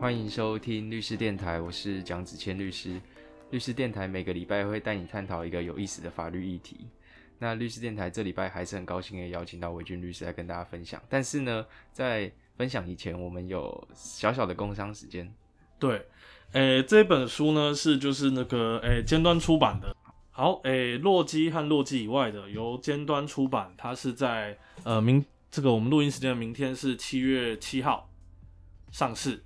欢迎收听律师电台，我是蒋子谦律师。律师电台每个礼拜会带你探讨一个有意思的法律议题。那律师电台这礼拜还是很高兴的邀请到韦俊律师来跟大家分享。但是呢，在分享以前，我们有小小的工商时间。对，诶，这本书呢是就是那个诶尖端出版的。好，诶，洛基和洛基以外的由尖端出版，它是在呃明这个我们录音时间的明天是七月七号上市。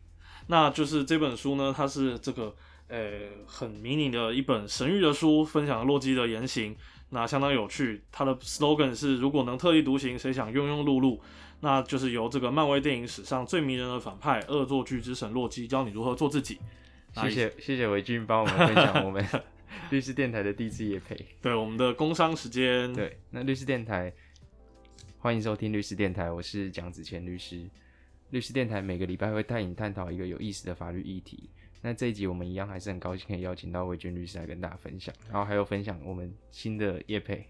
那就是这本书呢，它是这个呃很迷你的一本神域的书，分享洛基的言行，那相当有趣。它的 slogan 是：如果能特立独行，谁想庸庸碌碌？那就是由这个漫威电影史上最迷人的反派恶作剧之神洛基教你如何做自己。谢谢谢谢韦俊帮我们分享我们 律师电台的第一次夜配。对我们的工商时间。对，那律师电台欢迎收听律师电台，我是蒋子谦律师。律师电台每个礼拜会带你探讨一个有意思的法律议题。那这一集我们一样还是很高兴可以邀请到魏军律师来跟大家分享，然后还有分享我们新的叶配。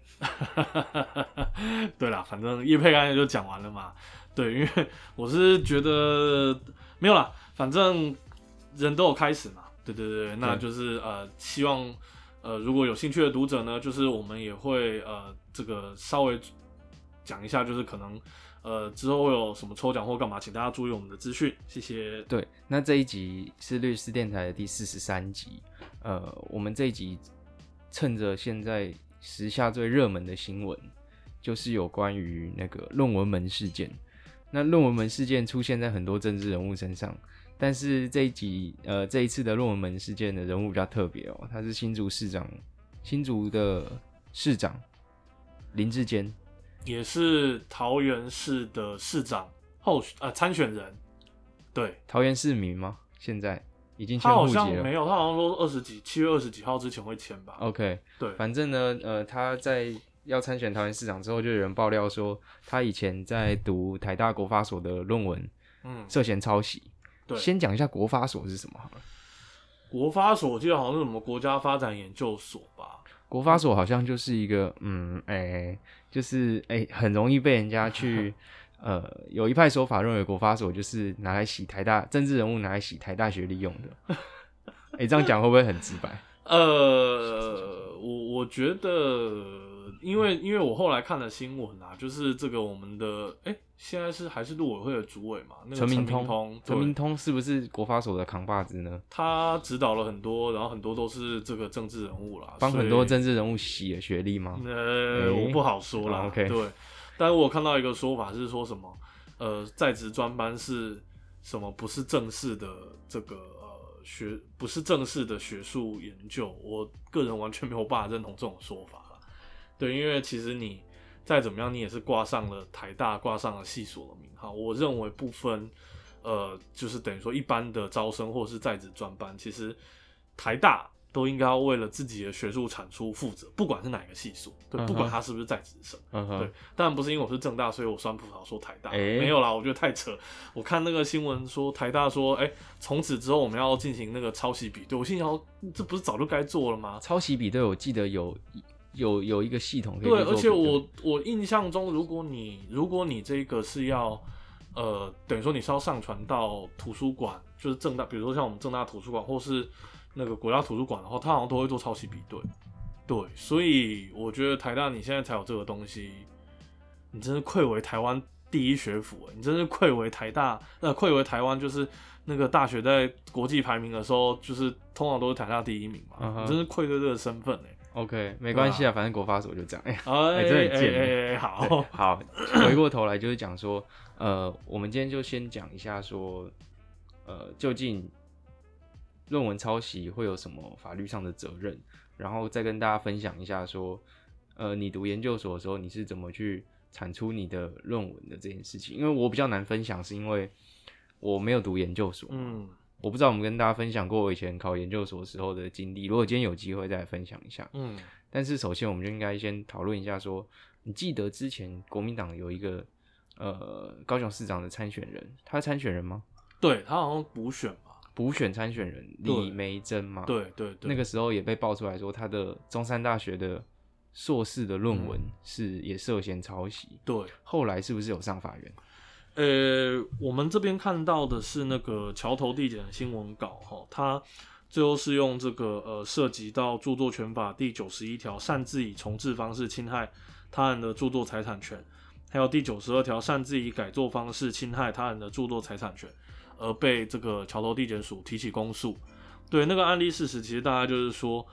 对啦，反正叶佩刚才就讲完了嘛。对，因为 我是觉得没有啦，反正人都有开始嘛。对对对，那就是呃，希望呃如果有兴趣的读者呢，就是我们也会呃这个稍微讲一下，就是可能。呃，之后会有什么抽奖或干嘛，请大家注意我们的资讯，谢谢。对，那这一集是律师电台的第四十三集。呃，我们这一集趁着现在时下最热门的新闻，就是有关于那个论文门事件。那论文门事件出现在很多政治人物身上，但是这一集呃这一次的论文门事件的人物比较特别哦，他是新竹市长，新竹的市长林志坚。也是桃园市的市长候呃参选人，对，桃园市民吗？现在已经他好像没有，他好像说二十几七月二十几号之前会签吧。OK，对，反正呢，呃，他在要参选桃园市长之后，就有人爆料说他以前在读台大国发所的论文，嗯，涉嫌抄袭。对，先讲一下国发所是什么好了。国发所我记得好像是什么国家发展研究所吧。国发所好像就是一个，嗯，哎。就是哎，很容易被人家去，呃，有一派说法认为国发所就是拿来洗台大政治人物拿来洗台大学历用的。哎，这样讲会不会很直白？呃，我我觉得，因为因为我后来看了新闻啊，就是这个我们的哎，现在是还是陆委会的主委嘛，那个陈明通，陈明通是不是国发所的扛把子呢？他指导了很多，然后很多都是这个政治人物啦，帮很多政治人物洗了学历吗？呃，我不好说了。OK，对，但是我看到一个说法是说什么，呃，在职专班是什么？不是正式的这个。学不是正式的学术研究，我个人完全没有办法认同这种说法了。对，因为其实你再怎么样，你也是挂上了台大，挂上了系所的名号。我认为不分，呃，就是等于说一般的招生或者是在职专班，其实台大。都应该要为了自己的学术产出负责，不管是哪个系所，对，不管他是不是在职生，对。当然不是因为我是正大，所以我酸葡萄说台大，没有啦，我觉得太扯。我看那个新闻说台大说，哎，从此之后我们要进行那个抄袭比对，我心想，这不是早就该做了吗？抄袭比对，我记得有有有一个系统，对，而且我我印象中，如果你如果你这个是要，呃，等于说你是要上传到图书馆，就是正大，比如说像我们正大图书馆，或是。那个国家图书馆的话，它好像都会做抄袭比对，对，所以我觉得台大你现在才有这个东西，你真是愧为台湾第一学府你真是愧为台大，那愧为台湾就是那个大学在国际排名的时候，就是通常都是台大第一名嘛，你真是愧对这个身份哎。OK，没关系啊，反正国发所就这样，哎，哎，真很贱。好好，回过头来就是讲说，呃，我们今天就先讲一下说，呃，究竟。论文抄袭会有什么法律上的责任？然后再跟大家分享一下，说，呃，你读研究所的时候，你是怎么去产出你的论文的这件事情？因为我比较难分享，是因为我没有读研究所，嗯，我不知道我们跟大家分享过我以前考研究所时候的经历。如果今天有机会再分享一下，嗯，但是首先我们就应该先讨论一下，说，你记得之前国民党有一个呃高雄市长的参选人，他是参选人吗？对他好像补选吧。补选参选人李梅珍嘛，对对对，那个时候也被爆出来说他的中山大学的硕士的论文是也涉嫌抄袭，对，后来是不是有上法院？呃，我们这边看到的是那个桥头地检的新闻稿哈，它最后是用这个呃涉及到著作权法第九十一条擅自以重置方式侵害他人的著作财产权，还有第九十二条擅自以改作方式侵害他人的著作财产权，而被这个桥头地检署提起公诉。对那个案例事实，其实大家就是说，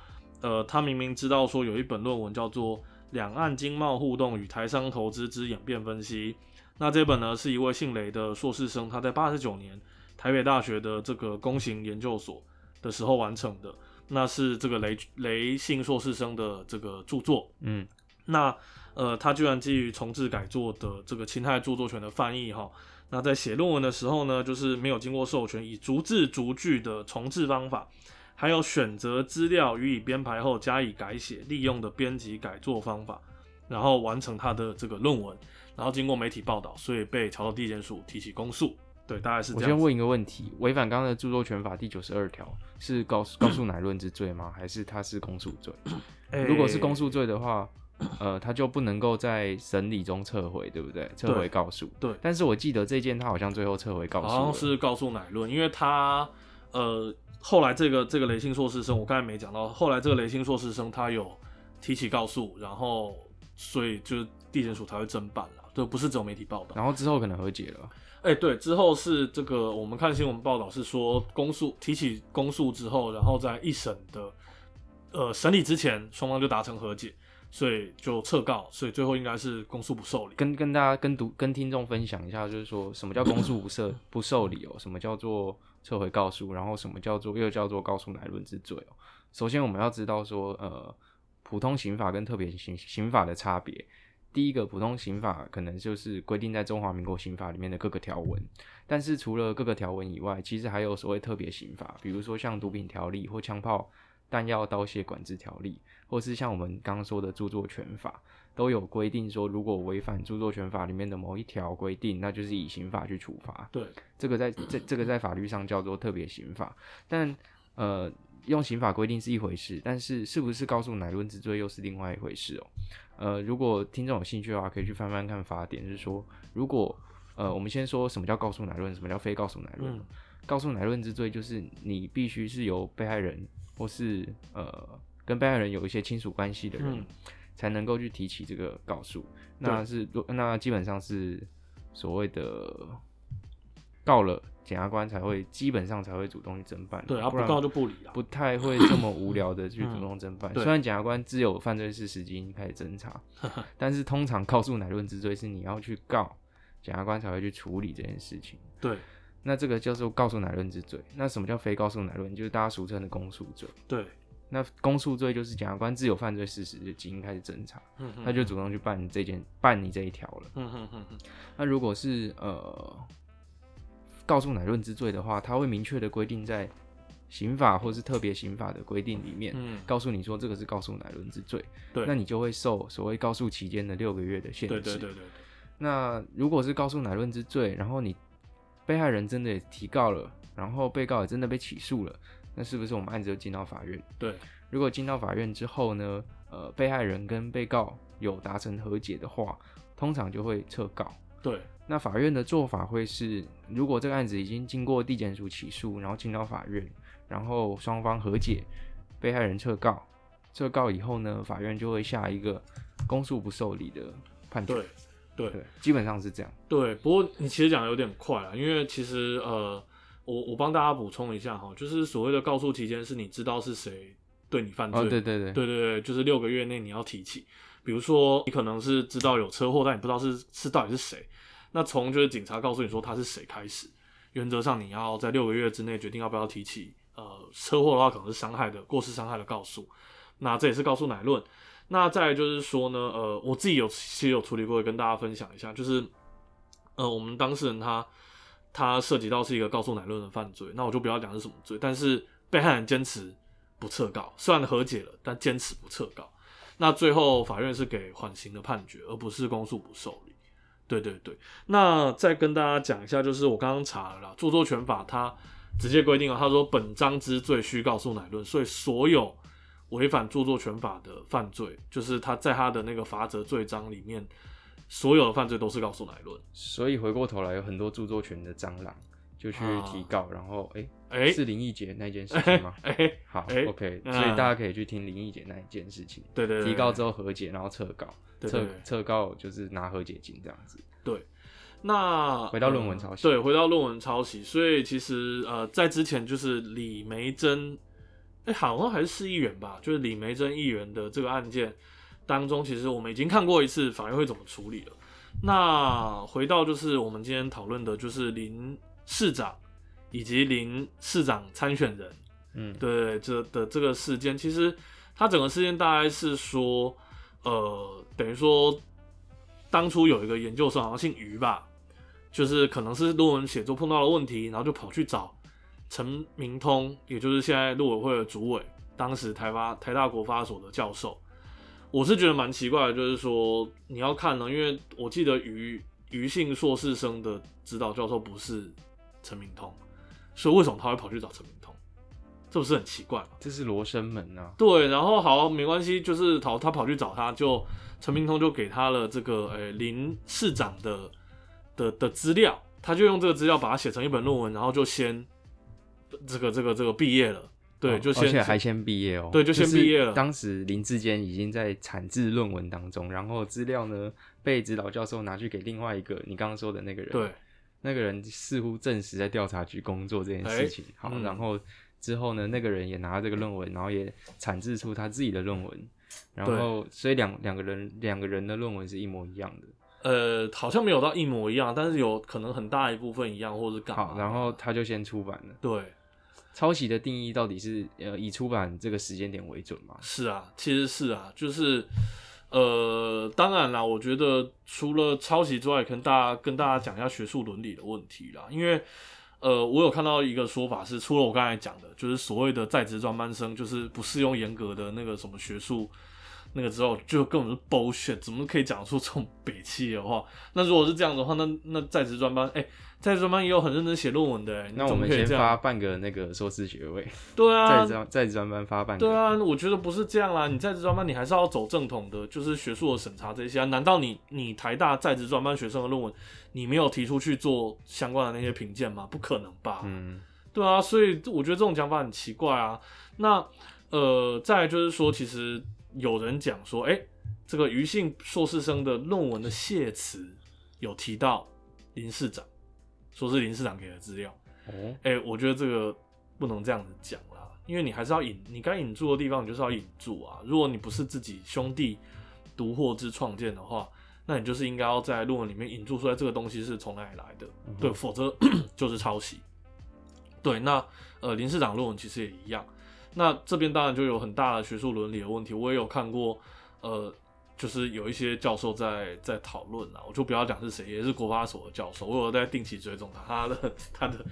呃，他明明知道说有一本论文叫做《两岸经贸互动与台商投资之演变分析》。那这本呢，是一位姓雷的硕士生，他在八十九年台北大学的这个工行研究所的时候完成的。那是这个雷雷姓硕士生的这个著作。嗯，那呃，他居然基于重置改作的这个侵害著作权的翻译哈，那在写论文的时候呢，就是没有经过授权，以逐字逐句的重置方法，还有选择资料予以编排后加以改写利用的编辑改作方法，然后完成他的这个论文。然后经过媒体报道，所以被桥头地检署提起公诉。对，大概是这样。我先问一个问题：违反刚刚的著作权法第九十二条，是告诉 告诉乃论之罪吗？还是他是公诉罪？如果是公诉罪的话，呃，他就不能够在审理中撤回，对不对？撤回告诉。对。但是我记得这件他好像最后撤回告诉。好像是告诉乃论，因为他呃后来这个这个雷星硕士生，我刚才没讲到，后来这个雷星硕士生他有提起告诉，然后所以就是地检署才会侦办了。对，不是只有媒体报道，然后之后可能和解了。哎，对，之后是这个，我们看新闻报道是说公诉提起公诉之后，然后在一审的呃审理之前，双方就达成和解，所以就撤告，所以最后应该是公诉不受理。跟跟大家跟读跟听众分享一下，就是说什么叫公诉不受 不受理哦？什么叫做撤回告诉？然后什么叫做又叫做告诉乃论之罪哦？首先我们要知道说，呃，普通刑法跟特别刑刑法的差别。第一个普通刑法可能就是规定在中华民国刑法里面的各个条文，但是除了各个条文以外，其实还有所谓特别刑法，比如说像毒品条例或枪炮弹药刀械管制条例，或是像我们刚刚说的著作权法，都有规定说，如果违反著作权法里面的某一条规定，那就是以刑法去处罚。对，这个在这这个在法律上叫做特别刑法，但呃。用刑法规定是一回事，但是是不是告诉乃论之罪又是另外一回事哦。呃，如果听众有兴趣的话，可以去翻翻看法典，就是说，如果呃，我们先说什么叫告诉乃论，什么叫非告诉乃论。告诉乃论之罪就是你必须是由被害人或是呃跟被害人有一些亲属关系的人，才能够去提起这个告诉。那是那基本上是所谓的告了。检察官才会基本上才会主动去侦办，对，不告就不理了，不太会这么无聊的去主动侦办。虽然检察官只有犯罪事实已经开始侦查，但是通常告诉乃论之罪是你要去告，检察官才会去处理这件事情。对，那这个叫做告诉乃论之罪。那什么叫非告诉乃论？就是大家俗称的公诉罪。对，那公诉罪就是检察官自有犯罪事实就已经开始侦查，他就主动去办这件办你这一条了。那如果是呃。告诉乃论之罪的话，他会明确的规定在刑法或是特别刑法的规定里面，告诉你说这个是告诉乃论之罪，对，那你就会受所谓告诉期间的六个月的限制。对对对对对。那如果是告诉乃论之罪，然后你被害人真的也提告了，然后被告也真的被起诉了，那是不是我们案子就进到法院？对。如果进到法院之后呢，呃，被害人跟被告有达成和解的话，通常就会撤告。对。那法院的做法会是，如果这个案子已经经过地检署起诉，然后进到法院，然后双方和解，被害人撤告，撤告以后呢，法院就会下一个公诉不受理的判决。对，对，基本上是这样。对，不过你其实讲的有点快了，因为其实呃，我我帮大家补充一下哈，就是所谓的告诉期间是你知道是谁对你犯罪，对对对，对对对，就是六个月内你要提起。比如说你可能是知道有车祸，但你不知道是是到底是谁。那从就是警察告诉你说他是谁开始，原则上你要在六个月之内决定要不要提起。呃，车祸的话可能是伤害的过失伤害的告诉，那这也是告诉乃论。那再就是说呢，呃，我自己有其实有处理过，跟大家分享一下，就是呃，我们当事人他他涉及到是一个告诉乃论的犯罪，那我就不要讲是什么罪，但是被害人坚持不撤告，虽然和解了，但坚持不撤告，那最后法院是给缓刑的判决，而不是公诉不受理。对对对，那再跟大家讲一下，就是我刚刚查了啦，著作权法它直接规定了，他说本章之罪需告诉乃论，所以所有违反著作权法的犯罪，就是他在他的那个罚则罪章里面所有的犯罪都是告诉乃论。所以回过头来，有很多著作权的蟑螂就去提告，然后哎、哎是林奕杰那件事情吗？哎，好、哎 o k 嗯所以大家可以去听林奕杰那一件事情，对对对，提告之后和解，然后撤告，撤撤告就是拿和解金这样子。对那回到论文抄袭呃对，回到论文抄袭。所以其实呃，在之前就是李梅珍，哎、好像还是市议员吧，就是李梅珍议员的这个案件当中，其实我们已经看过一次法院会怎么处理了。那回到就是我们今天讨论的，就是林市长以及林市长参选人，嗯，对这的这个事件，其实他整个事件大概是说，呃，等于说当初有一个研究生，好像姓于吧，就是可能是论文写作碰到了问题，然后就跑去找陈明通，也就是现在陆委会的主委，当时台发台大国发所的教授。我是觉得蛮奇怪的，就是说你要看呢，因为我记得于于姓硕士生的指导教授不是陈明通，所以为什么他会跑去找陈明通？这不是很奇怪吗？这是罗生门啊。对，然后好没关系，就是跑他跑去找他，就陈明通就给他了这个呃林市长的的的资料，他就用这个资料把它写成一本论文，然后就先这个这个这个毕业了，对，哦就先而且还先毕业哦。对就先毕业了当时林志坚已经在产制论文当中，然后资料呢被指导教授拿去给另外一个你刚刚说的那个人。对那个人似乎证实在调查局工作这件事情。好，嗯然后之后呢，那个人也拿了这个论文，然后也产制出他自己的论文，然后所以两两个人两个人的论文是一模一样的。呃，好像没有到一模一样，但是有可能很大一部分一样，或者是干嘛好，然后他就先出版了。对，抄袭的定义到底是呃以出版这个时间点为准吗？是啊，其实是啊，就是呃，当然啦，我觉得除了抄袭之外，跟大家跟大家讲一下学术伦理的问题啦，因为呃，我有看到一个说法是，除了我刚才讲的，就是所谓的在职专班生，就是不适用严格的那个什么学术那个之后，就根本是 bullshit，怎么可以讲出这种北气的话？那如果是这样的话，那那在职专班，哎、在职专班也有很认真写论文的、哎，那我们先发半个那个硕士学位，对啊，在职在职专班发半个。对啊，我觉得不是这样啦。你在职专班，你还是要走正统的，就是学术的审查这些啊。难道你你台大在职专班学生的论文，你没有提出去做相关的那些评鉴吗？不可能吧？嗯，对啊，所以我觉得这种讲法很奇怪啊。那呃，再来就是说，其实有人讲说，哎、这个余姓硕士生的论文的谢词有提到林市长，说是林市长给的资料。哦，哎、我觉得这个不能这样子讲啦，因为你还是要引，你该引注的地方，你就是要引注啊。如果你不是自己兄弟独获之创建的话，那你就是应该要在论文里面引注出来这个东西是从哪里来的，嗯对，否则 就是抄袭。对，那呃林市长论文其实也一样。那这边当然就有很大的学术伦理的问题，我也有看过，呃，就是有一些教授在在讨论啦，我就不要讲是谁，也是国发所的教授，我有在定期追踪他，他的他的，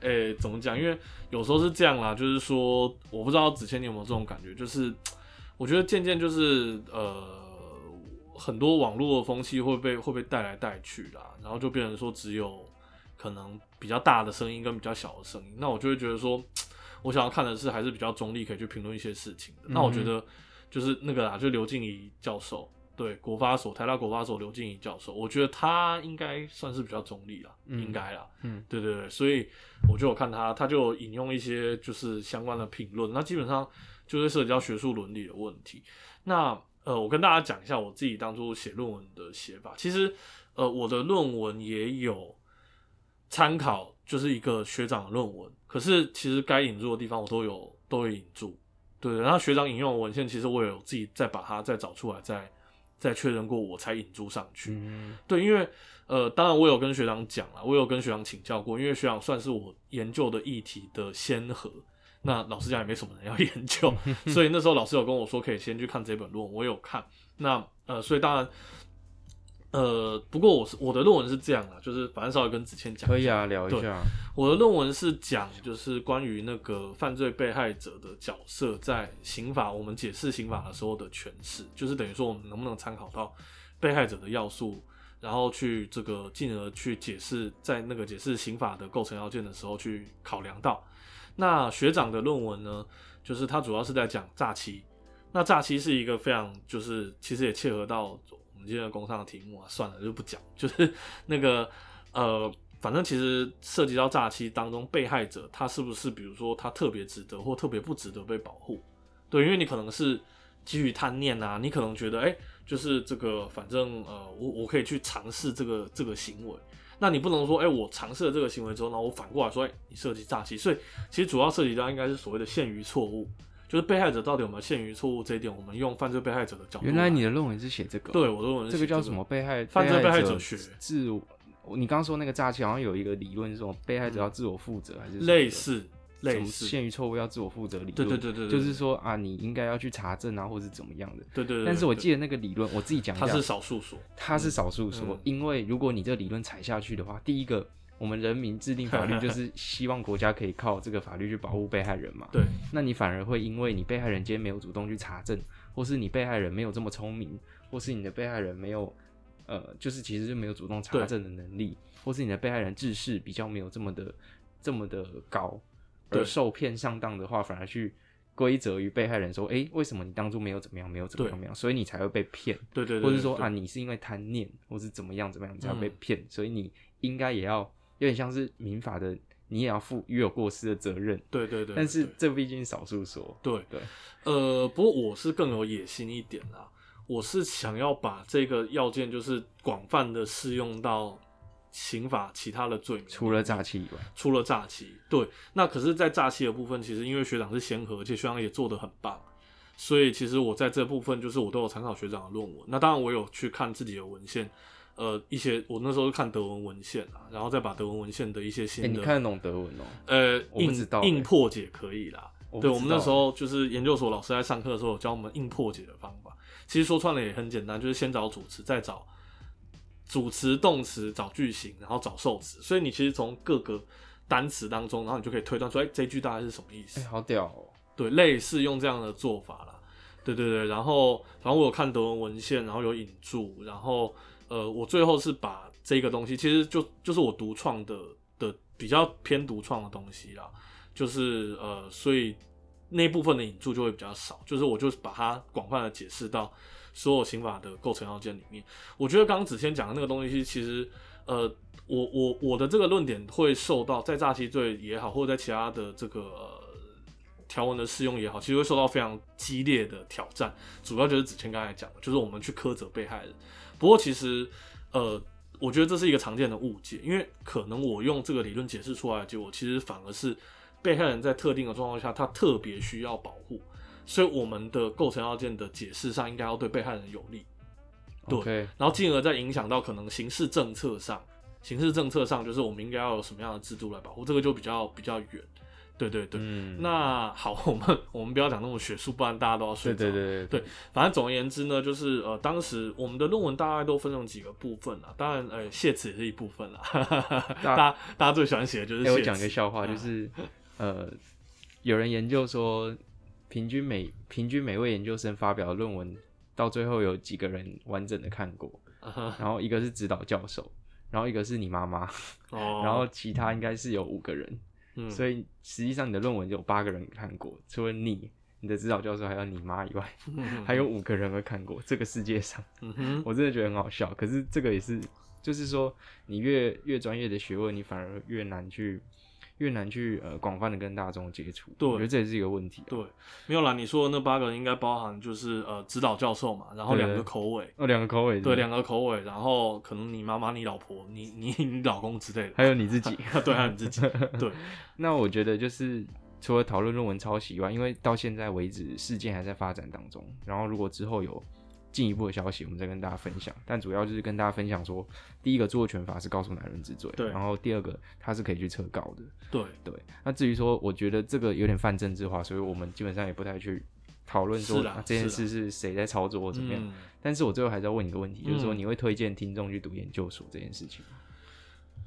诶、怎么讲？因为有时候是这样啦，就是说，我不知道子谦你有没有这种感觉，就是我觉得渐渐就是呃，很多网络的风气会被会被带来带去啦，然后就变成说只有可能比较大的声音跟比较小的声音，那我就会觉得说，我想要看的是还是比较中立，可以去评论一些事情的。那我觉得就是那个啦，就刘静怡教授，对国发所台大国发所刘静怡教授，我觉得他应该算是比较中立啦，嗯应该啦，嗯，对对对，所以我就有看他，他就引用一些就是相关的评论，那基本上就是涉及到学术伦理的问题。那呃，我跟大家讲一下我自己当初写论文的写法。其实呃，我的论文也有参考，就是一个学长的论文，可是其实该引入的地方我都有都有引注。对对，然后学长引用的文献，其实我也有自己再把它再找出来，再再确认过，我才引注上去。嗯，对，因为呃，当然我有跟学长讲了，我有跟学长请教过，因为学长算是我研究的议题的先河。那老师讲也没什么人要研究，所以那时候老师有跟我说可以先去看这本论文，我有看。那呃，所以当然，呃，不过我是我的论文是这样啦，就是反正稍微跟子谦讲可以啊，聊一下。我的论文是讲就是关于那个犯罪被害者的角色在刑法我们解释刑法的时候的诠释，就是等于说我们能不能参考到被害者的要素，然后去这个进而去解释在那个解释刑法的构成要件的时候去考量到。那学长的论文呢，就是他主要是在讲诈欺。那诈欺是一个非常就是其实也切合到今天的工商的题目啊，算了就不讲，就是那个呃，反正其实涉及到诈欺当中，被害者他是不是比如说他特别值得或特别不值得被保护？对，因为你可能是基于贪念啊，你可能觉得哎、就是这个反正呃，我我可以去尝试这个这个行为。那你不能说，哎、我尝试了这个行为之后，然后我反过来说，哎、你涉及诈欺，所以其实主要涉及到应该是所谓的限于错误，就是被害者到底有没有限于错误这一点，我们用犯罪被害者的角度。原来你的论文是写这个？对我的论文这个叫什么？被害犯罪被害者者学自我。你刚刚说那个诈欺好像有一个理论是什么？被害者要自我负责还是类似类似，限于错误要自我负责理论？对对对对对就是说啊，你应该要去查证啊，或是怎么样的。对对对。对但是我记得那个理论，我自己讲一下，它是少数说，它是少数说，嗯因为如果你这个理论踩下去的话，第一个，我们人民制定法律 就是希望国家可以靠这个法律去保护被害人嘛。对。那你反而会因为你被害人今天没有主动去查证，或是你被害人没有这么聪明，或是你的被害人没有呃，就是其实就没有主动查对证的能力，或是你的被害人智识比较没有这么的这么的高，而受骗上当的话，反而去归责于被害人说，诶，为什么你当初没有怎么样，没有怎么样，对。怎么样，所以你才会被骗。对对對，或者说啊，，你是因为贪念，或是怎么样怎么样，你才会被嗯。骗，所以你应该也要有点像是民法的，你也要负与有过失的责任。对对对，但是对这毕竟是少数说，对。对，呃，不过我是更有野心一点啦，我是想要把这个要件就是广泛的适用到刑法其他的罪名，除了诈欺以外，除了诈欺，对，那可是，在诈欺的部分，其实因为学长是先河，而且学长也做得很棒，所以其实我在这部分就是我都有参考学长的论文。那当然，我有去看自己的文献，呃，一些我那时候是看德文文献啊，然后再把德文文献的一些哎、新的，你看得懂德文哦、呃，硬硬破解可以啦。对，我们那时候就是研究所老师在上课的时候有教我们硬破解的方法。其实说穿了也很简单，就是先找主词，再找主词、动词，找句型，然后找受词。所以你其实从各个单词当中，然后你就可以推断出，哎、这句大概是什么意思哎、。好屌哦、对，类似用这样的做法啦。对对对，然后反正我有看德文文献，然后有引注，然后呃，我最后是把这个东西，其实就就是我独创的的比较偏独创的东西啦，就是呃，所以那部分的引注就会比较少，就是我就是把它广泛的解释到所有刑法的构成要件里面。我觉得刚刚子谦讲的那个东西，其实呃，我我我的这个论点会受到在诈欺罪也好，或者在其他的这个。条文的适用也好，其实会受到非常激烈的挑战。主要就是子谦刚才讲的，就是我们去苛责被害人。不过其实，呃，我觉得这是一个常见的误解，因为可能我用这个理论解释出来的结果，其实反而是被害人在特定的状况下，他特别需要保护，所以我们的构成要件的解释上，应该要对被害人有利。对然后进而再影响到可能刑事政策上，刑事政策上就是我们应该要有什么样的制度来保护，这个就比较比较远。对对对，嗯，那好，我们我们不要讲那么学术，不然大家都要睡着。对对对对反正总而言之呢，就是呃，当时我们的论文大概都分成几个部分啊，当然呃，谢词也是一部分啦。大 家大家最喜欢写的就是。我讲个笑话，就是呃，有人研究说，平均每平均每位研究生发表的论文，到最后有几个人完整的看过，啊然后一个是指导教授，然后一个是你妈妈，哦，然后其他应该是有五个人，嗯，所以实际上你的论文就有八个人看过，除了你、你的指导教授还有你妈以外，嗯还有五个人会看过。这个世界上，嗯，我真的觉得很好笑。可是这个也是，就是说你越越专业的学问，你反而越难去越难去呃广泛的跟大众接触。对我觉得这也是一个问题、啊。对，没有啦，你说的那八个人应该包含就是呃指导教授嘛，然后两个口尾，哦，两个口尾，对，两个口尾，然后可能你妈妈、你老婆、你你 你老公之类的，还有你自己。对，还有你自己，对，那我觉得就是除了讨论论文抄袭以外，因为到现在为止事件还在发展当中，然后如果之后有进一步的消息，我们再跟大家分享。但主要就是跟大家分享说，第一个著作权法是告诉男人之罪，对然后第二个他是可以去撤告的，对，对。那至于说，我觉得这个有点泛政治化，所以我们基本上也不太去讨论说、啊这件事是谁在操作或怎么样。嗯但是我最后还是要问你一个问题，就是说嗯你会推荐听众去读研究所这件事情吗？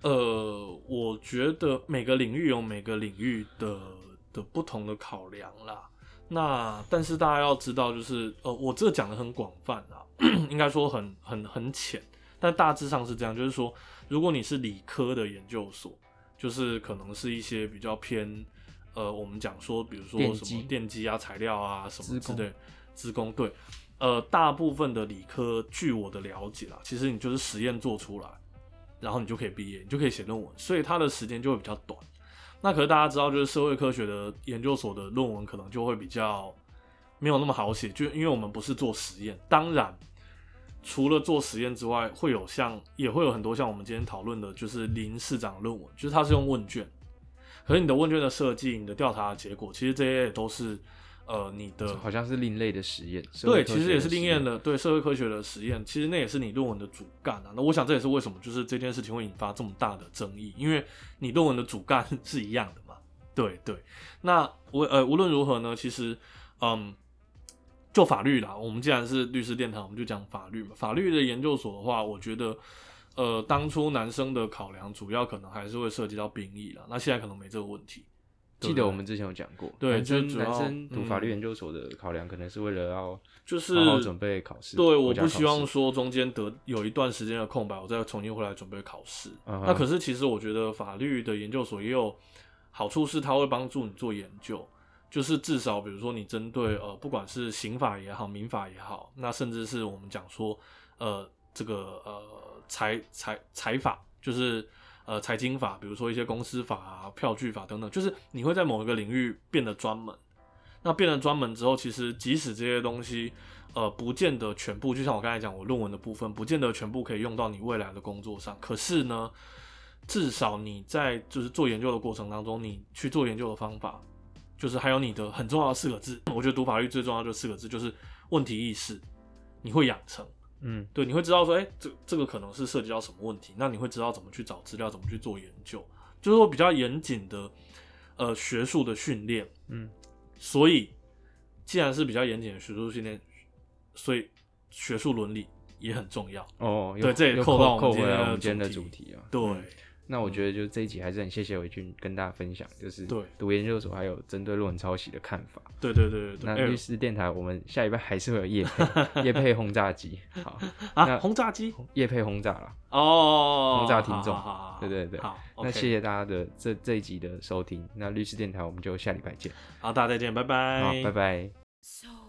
呃，我觉得每个领域有每个领域的的不同的考量啦。那但是大家要知道，就是呃，我这讲的很广泛啊，应该说很很很浅，但大致上是这样，就是说，如果你是理科的研究所，就是可能是一些比较偏呃，我们讲说，比如说什么电机啊、材料啊什么之类，资工对。呃，大部分的理科，据我的了解啦，其实你就是实验做出来，然后你就可以毕业，你就可以写论文，所以它的时间就会比较短。那可是大家知道，就是社会科学的研究所的论文可能就会比较没有那么好写，就因为我们不是做实验。当然，除了做实验之外，会有像也会有很多像我们今天讨论的，就是林市长论文，就是他是用问卷，可是你的问卷的设计、你的调查的结果，其实这些也都是呃你的好像是另类的实验，对，其实也是另类的，对社会科学的实验，其实那也是你论文的主干啊。那我想这也是为什么就是这件事情会引发这么大的争议，因为你论文的主干 是一样的嘛。对对，那我呃无论如何呢，其实嗯，就法律啦，我们既然是律师殿堂，我们就讲法律嘛。法律的研究所的话，我觉得呃当初男生的考量主要可能还是会涉及到兵役了，那现在可能没这个问题。记得我们之前有讲过，对就主要男生读法律嗯研究所的考量，可能是为了要就是好好准备考试。对，我不希望试说中间得有一段时间的空白，我再重新回来准备考试。嗯那可是其实我觉得法律的研究所也有好处，是它会帮助你做研究，就是至少比如说你针对呃不管是刑法也好，民法也好，那甚至是我们讲说呃这个呃财财财法，就是呃财经法，比如说一些公司法啊、票据法等等，就是你会在某一个领域变得专门。那变得专门之后，其实即使这些东西，呃，不见得全部，就像我刚才讲我论文的部分，不见得全部可以用到你未来的工作上。可是呢，至少你在就是做研究的过程当中，你去做研究的方法，就是还有你的很重要的四个字，我觉得读法律最重要的四个字就是问题意识，你会养成。嗯对，你会知道说，哎、这这个可能是涉及到什么问题，那你会知道怎么去找资料，怎么去做研究，就是说比较严谨的呃学术的训练。嗯，所以既然是比较严谨的学术训练，所以学术伦理也很重要。哦，对这也扣到我们今天的主主题啊。对，嗯那我觉得就这一集还是很谢谢伟俊跟大家分享，就是对读研究所还有针对论文抄袭的看法。对对对对那律师电台我们下一拜还是会有夜配 夜配轰炸机，好 啊，那轰炸机夜配轰炸啦。哦，轰炸听众对对对好，那谢谢大家的这这一集的收听，那律师电台我们就下礼拜见，好，大家再见，拜拜，好，拜拜。So